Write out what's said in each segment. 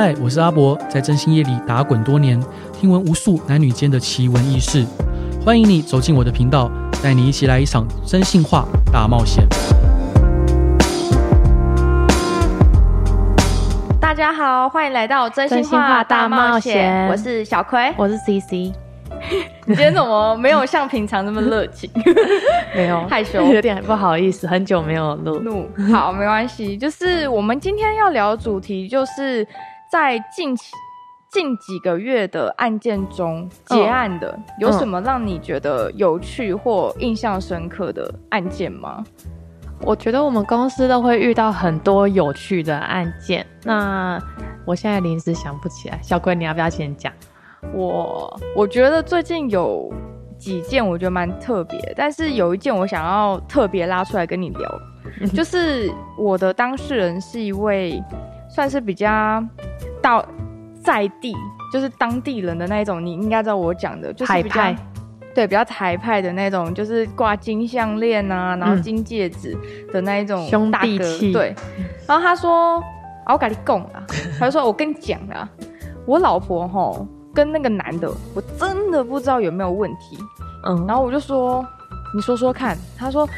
嗨，我是阿博，在真心夜里打滚多年，听闻无数男女间的奇闻异事。欢迎你走进我的频道，带你一起来一场真心话大冒险。大家好，欢迎来到真心话大冒险。我是小葵，我是 CC。你今天怎么没有像平常那么热情？没有，害羞，有点不好意思，很久没有录。录好，没关系。就是我们今天要聊的主题，就是。在近期近几个月的案件中结案的，有什么让你觉得有趣或印象深刻的案件吗？我觉得我们公司都会遇到很多有趣的案件。那我现在临时想不起来，小葵你要不要先讲？我我觉得最近有几件我觉得蛮特别，但是有一件我想要特别拉出来跟你聊，就是我的当事人是一位算是比较。到在地就是当地人的那一种，你应该知道我讲的，就是比较对比较台派的那种，就是挂金项链啊，然后金戒指的那一种兄弟气。对，然后他说：“啊、我跟你讲啊，他就说我跟你讲啊，我老婆吼跟那个男的，我真的不知道有没有问题。”嗯，然后我就说：“你说说看。”他说。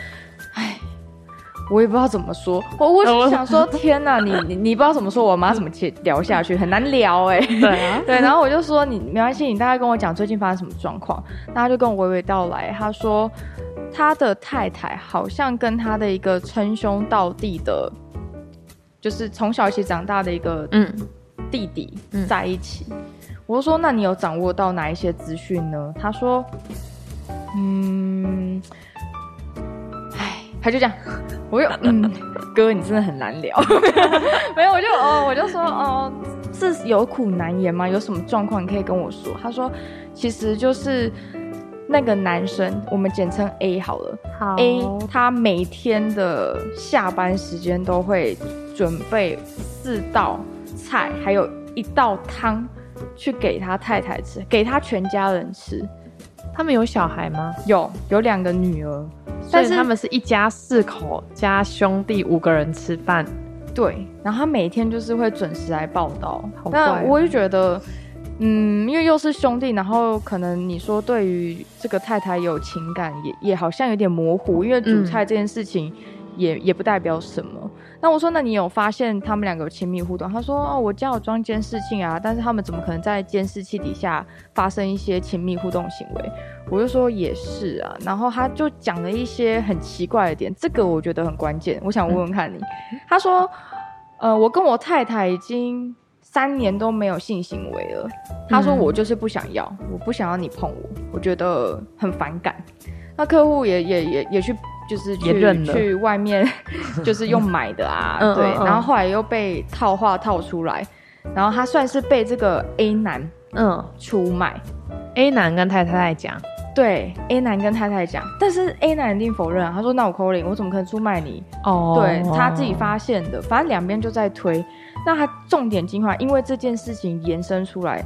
我也不知道怎么说，我我就想说，天哪，你你你不知道怎么说，我妈怎么聊下去，很难聊哎、欸。对啊，对，然后我就说你没关系，你大概跟我讲最近发生什么状况，那他就跟我娓娓道来，他说他的太太好像跟他的一个称兄道弟的，就是从小一起长大的一个嗯弟弟在一起。嗯、我就说，那你有掌握到哪一些资讯呢？他说，嗯。他就这样，我就 嗯，哥，你真的很难聊。没有，我就哦，我就说哦，是有苦难言吗？有什么状况你可以跟我说？他说，其实就是那个男生，我们简称 A 好了。好，A 他每天的下班时间都会准备四道菜，还有一道汤，去给他太太吃，给他全家人吃。他们有小孩吗？有，有两个女儿。但是他们是一家四口加兄弟五个人吃饭，对。然后他每天就是会准时来报道。好怪哦。那我就觉得，嗯，因为又是兄弟，然后可能你说对于这个太太有情感也，也也好像有点模糊。因为煮菜这件事情也，也、不代表什么。那我说，那你有发现他们两个有亲密互动？他说，哦，我家有装监视器啊，但是他们怎么可能在监视器底下发生一些亲密互动行为？我就说也是啊，然后他就讲了一些很奇怪的点，这个我觉得很关键，我想问问看你。他说，呃，我跟我太太已经三年都没有性行为了。他说我就是不想要，我不想要你碰我，我觉得很反感。那客户也也也也去。就是去去外面，就是用买的啊，嗯、对，然后后来又被套话套出来，然后他算是被这个 A 男嗯。出卖，A 男跟太太讲，对，A 男跟太太讲，但是 A 男一定否认，啊他说那我 calling，我怎么可能出卖你？哦，对他自己发现的，反正两边就在推，那他重点精华，因为这件事情延伸出来。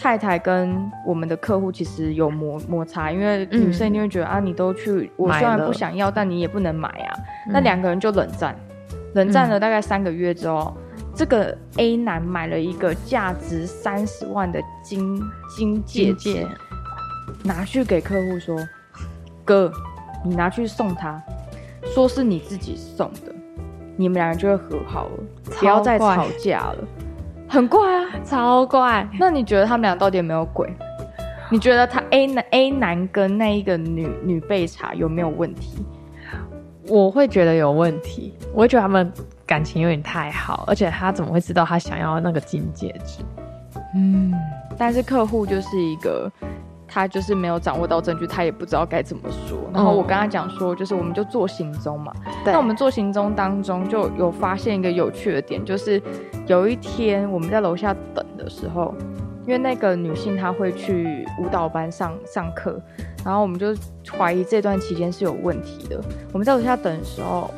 太太跟我们的客户其实有摩摩擦，因为女生一定会觉得、嗯、啊，你都去，我虽然不想要，但你也不能买啊。嗯、那两个人就冷战，冷战了大概三个月之后，嗯、这个 A 男买了一个价值三十万的金金戒指，拿去给客户说：“哥，你拿去送他，说是你自己送的，你们两个就会和好了，不要再吵架了。”很怪啊，超怪。那你觉得他们俩到底有没有鬼？你觉得他 A 男 A 男跟那一个女女被查有没有问题？我会觉得有问题。我会觉得他们感情有点太好，而且他怎么会知道他想要那个金戒指？嗯，但是客户就是一个。他就是没有掌握到证据，他也不知道该怎么说。然后我跟他讲说，就是我们就做行踪嘛。对。那我们做行踪当中就有发现一个有趣的点，就是有一天我们在楼下等的时候，因为那个女性她会去舞蹈班上上课，然后我们就怀疑这段期间是有问题的。我们在楼下等的时候，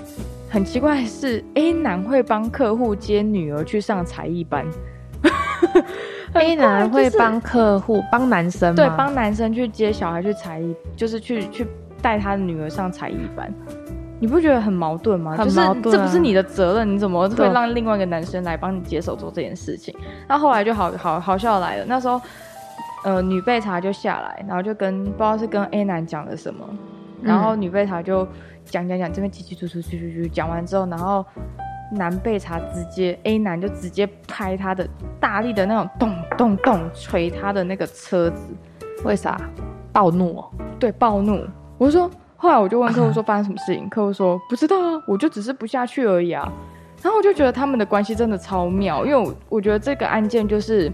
很奇怪的是 A 男会帮客户接女儿去上才艺班。A 男会帮客户帮、就是、男生？对，帮男生去接小孩去才艺，就是去去带他的女儿上才艺班。你不觉得很矛盾吗？很矛盾啊、就是这不是你的责任，你怎么会让另外一个男生来帮你接手做这件事情？那后来就好好好笑来了。那时候，呃，女备查就下来，然后就跟不知道是跟 A 男讲了什么，然后女备查就讲讲讲，这边叽叽喳喳喳喳讲完之后，然后男备查直接 A 男就直接拍他的大力的那种咚咚咚捶他的那个车子，为啥？暴怒哦？对，暴怒。我就说。后来我就问客户 说发生什么事情，客户说不知道啊，我就只是不下去而已啊。然后我就觉得他们的关系真的超妙，因为我我觉得这个案件就是，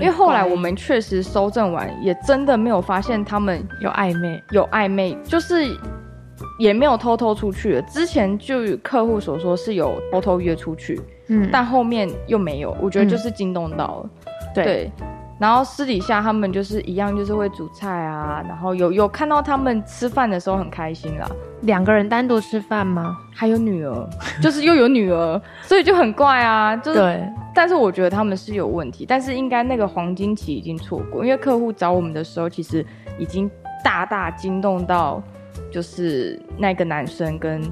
因为后来我们确实搜证完，也真的没有发现他们有暧昧，有暧昧，就是也没有偷偷出去了。之前就客户所说是有偷偷约出去，嗯，但后面又没有，我觉得就是惊动到了，嗯、对。对然后私底下他们就是一样，就是会煮菜啊，然后有有看到他们吃饭的时候很开心啦。两个人单独吃饭吗？还有女儿，就是又有女儿，所以就很怪啊。就是、对，但是我觉得他们是有问题，但是应该那个黄金期已经错过，因为客户找我们的时候，其实已经大大惊动到，就是那个男生跟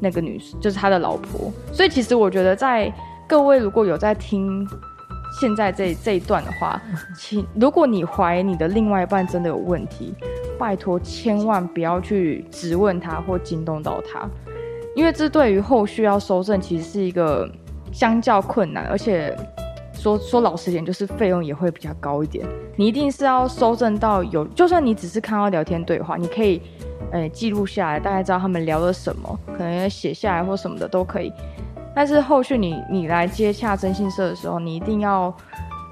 那个女生，就是他的老婆。所以其实我觉得，在各位如果有在听。现在这这一段的话，请如果你怀疑你的另外一半真的有问题，拜托千万不要去质问他或惊动到他，因为这对于后续要收证其实是一个相较困难，而且说说老实点，就是费用也会比较高一点。你一定是要收证到有，就算你只是看到聊天对话，你可以呃记录下来，大概知道他们聊了什么，可能写下来或什么的都可以。但是后续你你来接洽征信社的时候，你一定要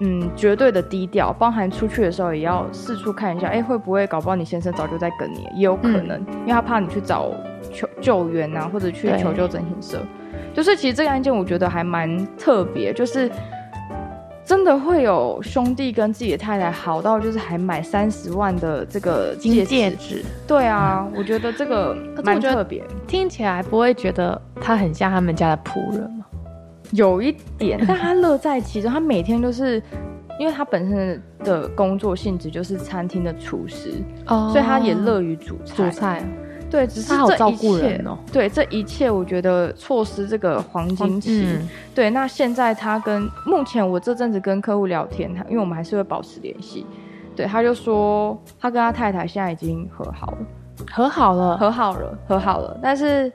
嗯绝对的低调，包含出去的时候也要四处看一下，哎、欸、会不会搞不好你先生早就在跟你，也有可能，嗯、因为他怕你去找求救援啊，或者去求救征信社，就是其实这个案件我觉得还蛮特别，就是。真的会有兄弟跟自己的太太好到就是还买三十万的这个金戒指？对啊，我觉得这个蛮特别。听起来不会觉得他很像他们家的仆人吗？有一点，但他乐在其中。他每天都是，因为他本身的工作性质就是餐厅的厨师，哦，所以他也乐于煮菜。煮菜。对，只是这一切，他好照顾人哦。对，这一切我觉得错失这个黄金期。嗯、对，那现在他跟目前我这阵子跟客户聊天，他因为我们还是会保持联系。对，他就说他跟他太太现在已经和好了，和好了，和好了，和好了。但是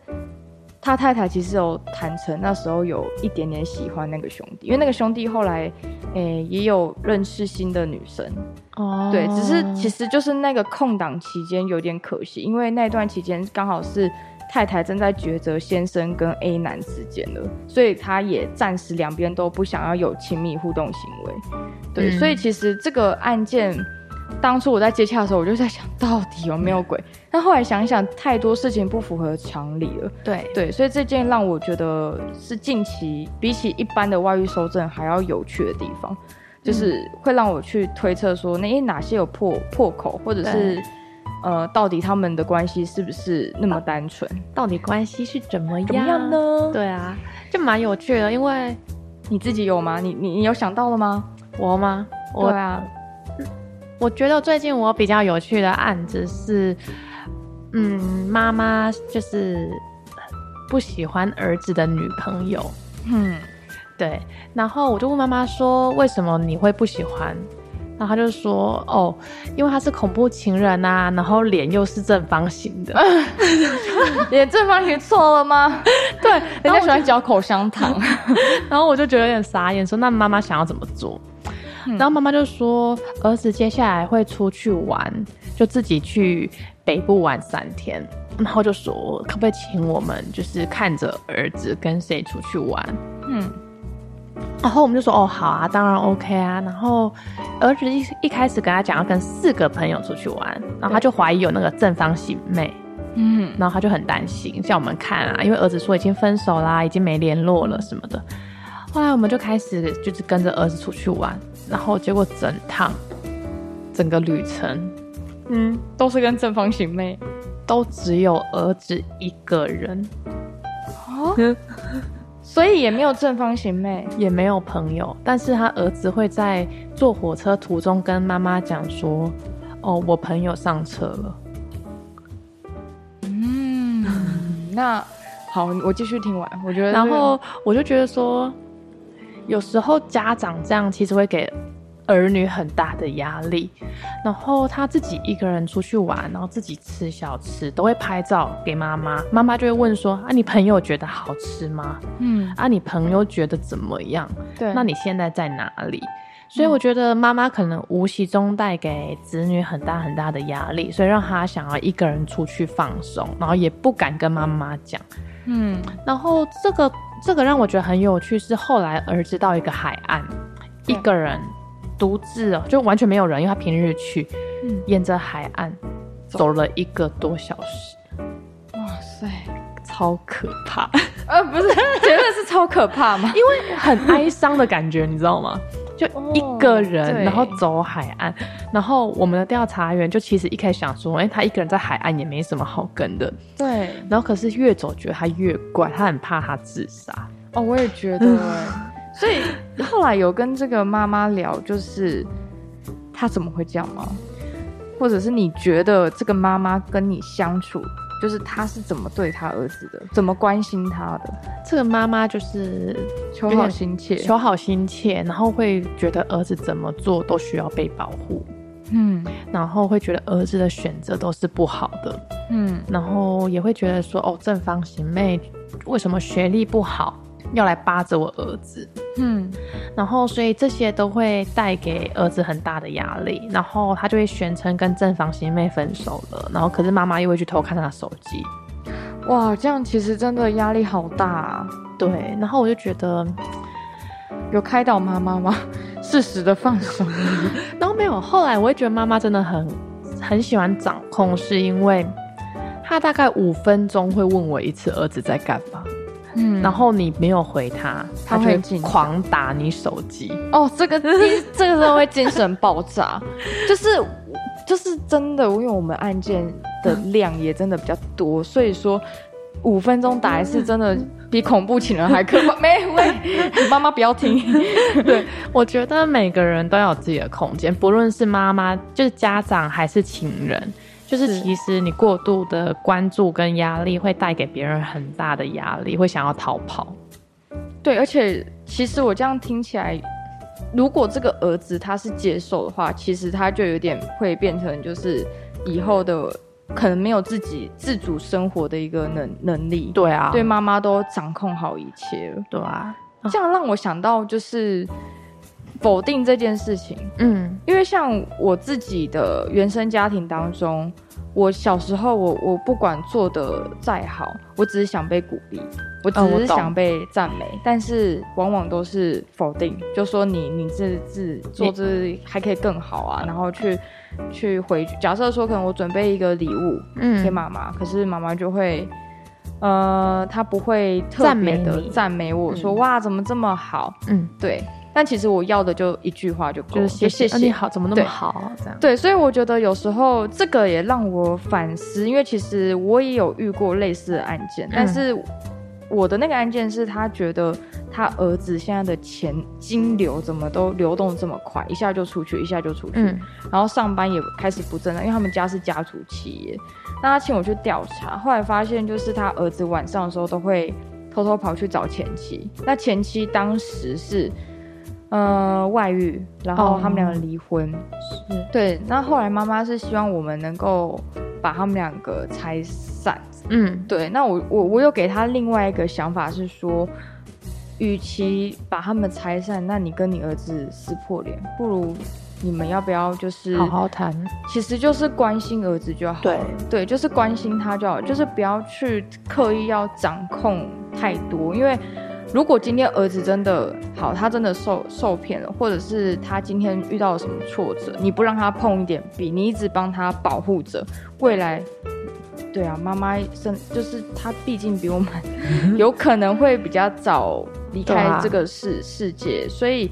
他太太其实有坦诚，那时候有一点点喜欢那个兄弟，因为那个兄弟后来。诶、欸，也有认识新的女生哦，oh. 对，只是其实就是那个空档期间有点可惜，因为那段期间刚好是太太正在抉择先生跟 A 男之间的，所以他也暂时两边都不想要有亲密互动行为，对，嗯、所以其实这个案件。当初我在接洽的时候，我就在想到底有没有鬼。但后来想一想，太多事情不符合常理了。对对，所以这件让我觉得是近期比起一般的外遇收证还要有趣的地方，就是会让我去推测说，那哪些有破破口，或者是呃，到底他们的关系是不是那么单纯？到底关系是怎么样，怎么样呢？对啊，就蛮有趣的。因为你自己有吗？你你你有想到了吗？我吗？我对啊。我觉得最近我比较有趣的案子是，嗯，妈妈就是不喜欢儿子的女朋友，嗯，对，然后我就问妈妈说，为什么你会不喜欢？然后他就说，哦，因为他是恐怖情人啊，然后脸又是正方形的，脸正方形错了吗？对，人家喜欢嚼口香糖，然后我就觉得有点傻眼，说那妈妈想要怎么做？然后妈妈就说，儿子接下来会出去玩，就自己去北部玩三天。然后就说，可不可以请我们就是看着儿子跟谁出去玩？嗯。然后我们就说，哦，好啊，当然 OK 啊。然后儿子一一开始跟他讲要跟四个朋友出去玩，然后他就怀疑有那个正方形妹。嗯。然后他就很担心，叫我们看啊，因为儿子说已经分手啦，已经没联络了什么的。后来我们就开始就是跟着儿子出去玩。然后结果整趟，整个旅程，嗯，都是跟正方形妹，都只有儿子一个人，哦，所以也没有正方形妹，也没有朋友。但是他儿子会在坐火车途中跟妈妈讲说：“哦，我朋友上车了。”嗯，那好，我继续听完。我觉得，然后我就觉得说，有时候家长这样其实会给儿女很大的压力。然后他自己一个人出去玩，然后自己吃小吃，都会拍照给妈妈。妈妈就会问说：“啊，你朋友觉得好吃吗？嗯，啊，你朋友觉得怎么样？对，那你现在在哪里？”所以我觉得妈妈可能无形中带给子女很大很大的压力，所以让他想要一个人出去放松，然后也不敢跟妈妈讲。嗯，然后这个这个让我觉得很有趣，是后来儿子到一个海岸，一个人独自哦，就完全没有人，因为他平日去，嗯，沿着海岸走了一个多小时。哇塞，超可怕！呃，不是，觉得是超可怕吗？因为很哀伤的感觉，你知道吗？就一个人，哦、然后走海岸，然后我们的调查员就其实一开始想说，哎、欸，他一个人在海岸也没什么好跟的，对。然后可是越走觉得他越怪，他很怕他自杀。哦，我也觉得。所以后来有跟这个妈妈聊，就是他怎么会这样吗？或者是你觉得这个妈妈跟你相处？就是他是怎么对他儿子的，怎么关心他的？这个妈妈就是求好心切，求好心切，然后会觉得儿子怎么做都需要被保护，嗯，然后会觉得儿子的选择都是不好的，嗯，然后也会觉得说，哦，正方形妹为什么学历不好？要来扒着我儿子，嗯，然后所以这些都会带给儿子很大的压力，然后他就会宣称跟正方形妹分手了，然后可是妈妈又会去偷看他的手机，哇，这样其实真的压力好大啊，对，然后我就觉得有开导妈妈吗？适时的放手，然后没有，后来我会觉得妈妈真的很很喜欢掌控，是因为她大概五分钟会问我一次儿子在干嘛。嗯，然后你没有回他，他会狂打你手机。哦，这个这个时候会精神爆炸，就是就是真的，因为我们案件的量也真的比较多，所以说五分钟打一次真的比恐怖情人还可怕。没喂，妈妈不要听。对，我觉得每个人都有自己的空间，不论是妈妈，就是家长还是情人。就是其实你过度的关注跟压力会带给别人很大的压力，会想要逃跑。对，而且其实我这样听起来，如果这个儿子他是接受的话，其实他就有点会变成就是以后的可能没有自己自主生活的一个能能力。对啊，对妈妈都掌控好一切了。对啊，这样让我想到就是。否定这件事情，嗯，因为像我自己的原生家庭当中，我小时候我我不管做的再好，我只是想被鼓励，我只是想被赞美，哦、但是往往都是否定，就说你你这这做这还可以更好啊，然后去去回假设说可能我准备一个礼物，嗯，给妈妈，可是妈妈就会，呃，她不会特别的赞美我说、嗯、哇怎么这么好，嗯，对。但其实我要的就一句话就够了，就是谢谢、啊、你好，怎么那么好、啊？这样对，所以我觉得有时候这个也让我反思，因为其实我也有遇过类似的案件，嗯、但是我的那个案件是他觉得他儿子现在的钱金流怎么都流动这么快，一下就出去，一下就出去，嗯、然后上班也开始不正常，因为他们家是家族企业。那他请我去调查，后来发现就是他儿子晚上的时候都会偷偷跑去找前妻，那前妻当时是。呃，外遇，然后他们两个离婚，是对。那后来妈妈是希望我们能够把他们两个拆散，嗯，对。那我我我有给他另外一个想法是说，与其把他们拆散，那你跟你儿子撕破脸，不如你们要不要就是好好谈？其实就是关心儿子就好了，对对，就是关心他就好，就是不要去刻意要掌控太多，因为。如果今天儿子真的好，他真的受受骗了，或者是他今天遇到了什么挫折，你不让他碰一点笔，你一直帮他保护着，未来，对啊，妈妈生就是他，毕竟比我们 有可能会比较早离开这个世世界，所以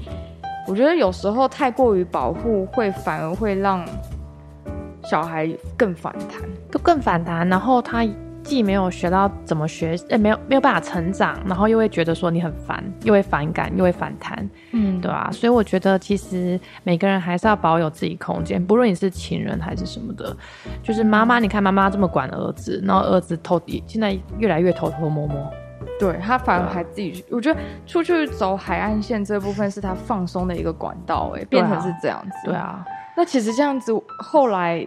我觉得有时候太过于保护，会反而会让小孩更反弹，都更反弹，然后他。既没有学到怎么学，呃，没有没有办法成长，然后又会觉得说你很烦，又会反感，又会反弹，嗯，对啊。所以我觉得其实每个人还是要保有自己空间，不论你是情人还是什么的。就是妈妈，你看妈妈这么管儿子，然后儿子偷，现在越来越偷偷摸摸，对他反而还自己我觉得出去走海岸线这部分是他放松的一个管道，哎，变成是这样子。对啊。那其实这样子后来，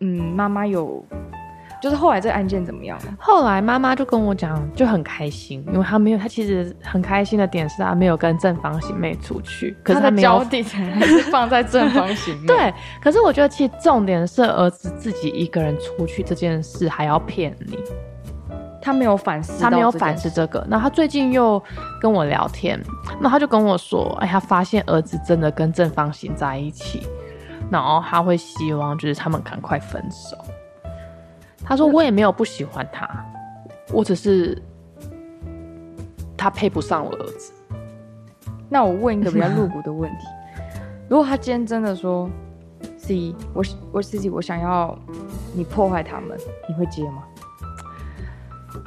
嗯，妈妈有。就是后来这个案件怎么样？后来妈妈就跟我讲，就很开心，因为她没有，她其实很开心的点是她没有跟正方形妹出去，可是她的焦点还是放在正方形妹。对，可是我觉得其实重点是儿子自己一个人出去这件事还要骗你，他没有反思，他没有反思这个。那他最近又跟我聊天，那他就跟我说，哎，他发现儿子真的跟正方形在一起，然后他会希望就是他们赶快分手。他说：“我也没有不喜欢他，我只是他配不上我儿子。”那我问一个比较露骨的问题：如果他今天真的说 “C，我我自己我想要你破坏他们，你会接吗？”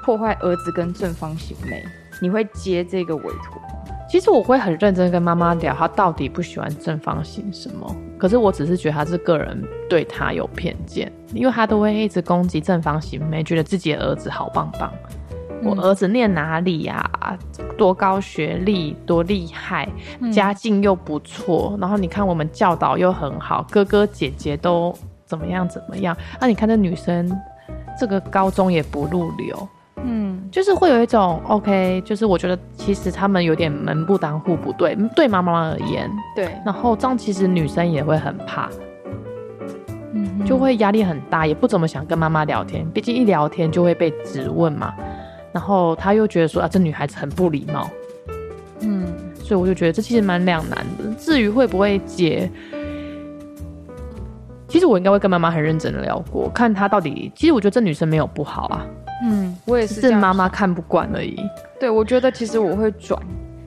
破坏儿子跟正方形妹，你会接这个委托？其实我会很认真跟妈妈聊，他到底不喜欢正方形什么？可是我只是觉得他是个人对他有偏见，因为他都会一直攻击正方形妹，觉得自己的儿子好棒棒。嗯、我儿子念哪里呀、啊？多高学历，多厉害，家境又不错。嗯、然后你看我们教导又很好，哥哥姐姐都怎么样怎么样？那、啊、你看这女生，这个高中也不入流。嗯，就是会有一种 OK，就是我觉得其实他们有点门不当户不对，对妈妈而言，对，然后这样其实女生也会很怕，嗯，就会压力很大，也不怎么想跟妈妈聊天，毕竟一聊天就会被质问嘛，然后他又觉得说啊，这女孩子很不礼貌，嗯，所以我就觉得这其实蛮两难的。至于会不会结，其实我应该会跟妈妈很认真的聊过，看她到底，其实我觉得这女生没有不好啊。嗯，我也是，是妈妈看不惯而已。对，我觉得其实我会转，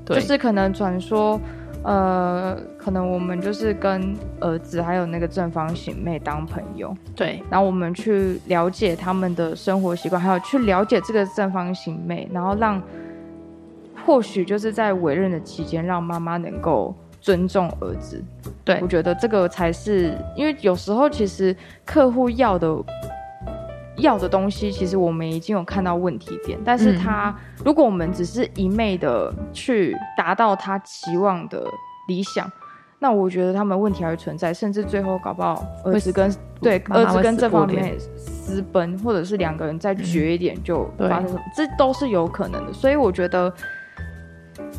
对就是可能转说，呃，可能我们就是跟儿子还有那个正方形妹当朋友，对，然后我们去了解他们的生活习惯，还有去了解这个正方形妹，然后让或许就是在委任的期间，让妈妈能够尊重儿子。对，我觉得这个才是，因为有时候其实客户要的。要的东西，其实我们已经有看到问题点，但是他、嗯、如果我们只是一昧的去达到他期望的理想，那我觉得他们问题还会存在，甚至最后搞不好儿子跟对儿子跟这方面私奔，或者是两个人再绝一点就发生什么，嗯、这都是有可能的，所以我觉得。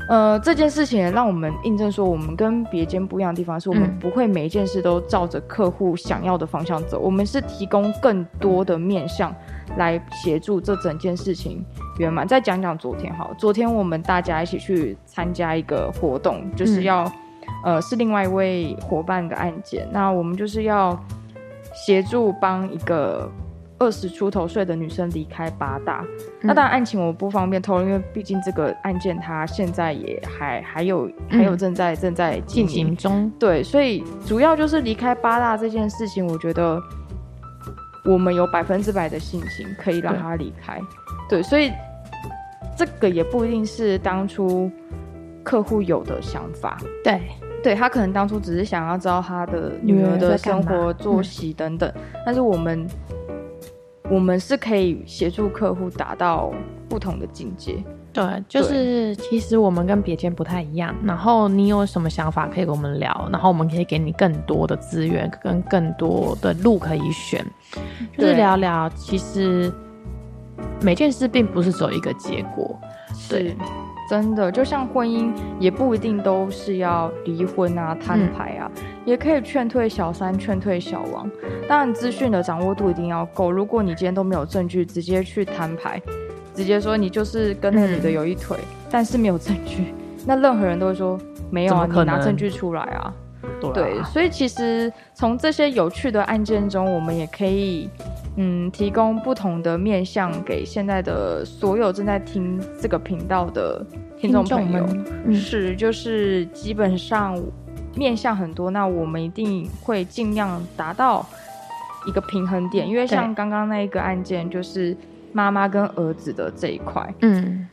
呃，这件事情也让我们印证说，我们跟别间不一样的地方是，我们不会每一件事都照着客户想要的方向走，我们是提供更多的面向来协助这整件事情圆满。再讲讲昨天好，昨天我们大家一起去参加一个活动，就是要，嗯、呃，是另外一位伙伴的案件，那我们就是要协助帮一个。二十出头岁的女生离开八大，嗯、那当然案情我不方便透露，因为毕竟这个案件它现在也还还有还有正在、嗯、正在进行中。对，所以主要就是离开八大这件事情，我觉得我们有百分之百的信心可以让她离开。对，对，所以这个也不一定是当初客户有的想法。对，对他可能当初只是想要知道他的女儿的生活作息等等，嗯、但是我们。我们是可以协助客户达到不同的境界。对，就是其实我们跟别间不太一样。然后你有什么想法可以跟我们聊，然后我们可以给你更多的资源跟更多的路可以选，就是聊聊。其实每件事并不是只有一个结果。对。真的，就像婚姻，也不一定都是要离婚啊、摊牌啊，嗯、也可以劝退小三、劝退小王。当然，资讯的掌握度一定要够。如果你今天都没有证据，直接去摊牌，直接说你就是跟那个女的有一腿，嗯、但是没有证据，那任何人都会说没有啊，你拿证据出来啊。对，啊对，所以其实从这些有趣的案件中，我们也可以。嗯，提供不同的面向给现在的所有正在听这个频道的听众朋友，嗯、是就是基本上面向很多，那我们一定会尽量达到一个平衡点，因为像刚刚那一个案件，就是妈妈跟儿子的这一块。嗯。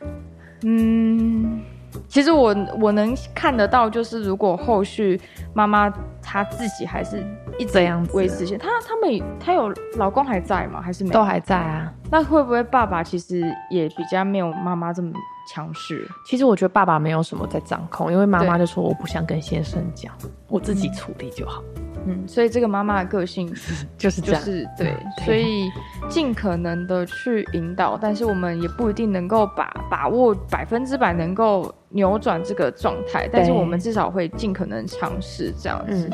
嗯，其实我我能看得到，就是如果后续妈妈她自己还是一直这样维持下，她他们她有老公还在吗？还是没有？都还在啊？那会不会爸爸其实也比较没有妈妈这么强势？其实我觉得爸爸没有什么在掌控，因为妈妈就说我不想跟先生讲，我自己处理就好。嗯，所以这个妈妈的个性 就是这样，就是对，所以尽可能的去引导，但是我们也不一定能够把把握百分之百能够扭转这个状态，但是我们至少会尽可能尝试这样子。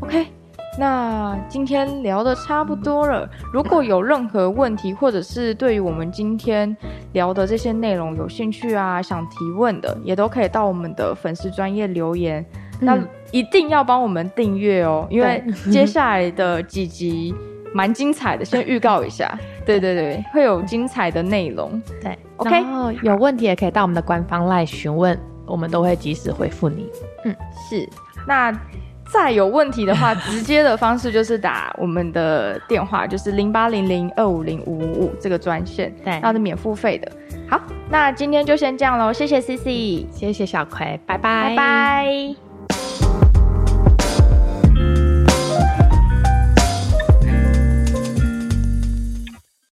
OK，那今天聊得差不多了，如果有任何问题，或者是对于我们今天聊的这些内容有兴趣啊，想提问的，也都可以到我们的粉丝专业留言。那一定要帮我们订阅哦，因为接下来的几集蛮精彩的，先预告一下。对对对，会有精彩的内容。对，OK，然后有问题也可以到我们的官方 LINE 询问，我们都会及时回复你。嗯，是。那再有问题的话，直接的方式就是打我们的电话，就是零八零零二五零五五五这个专线，对，那是免付费的。好，那今天就先这样喽，谢谢 CC，谢谢小葵，拜拜，拜拜。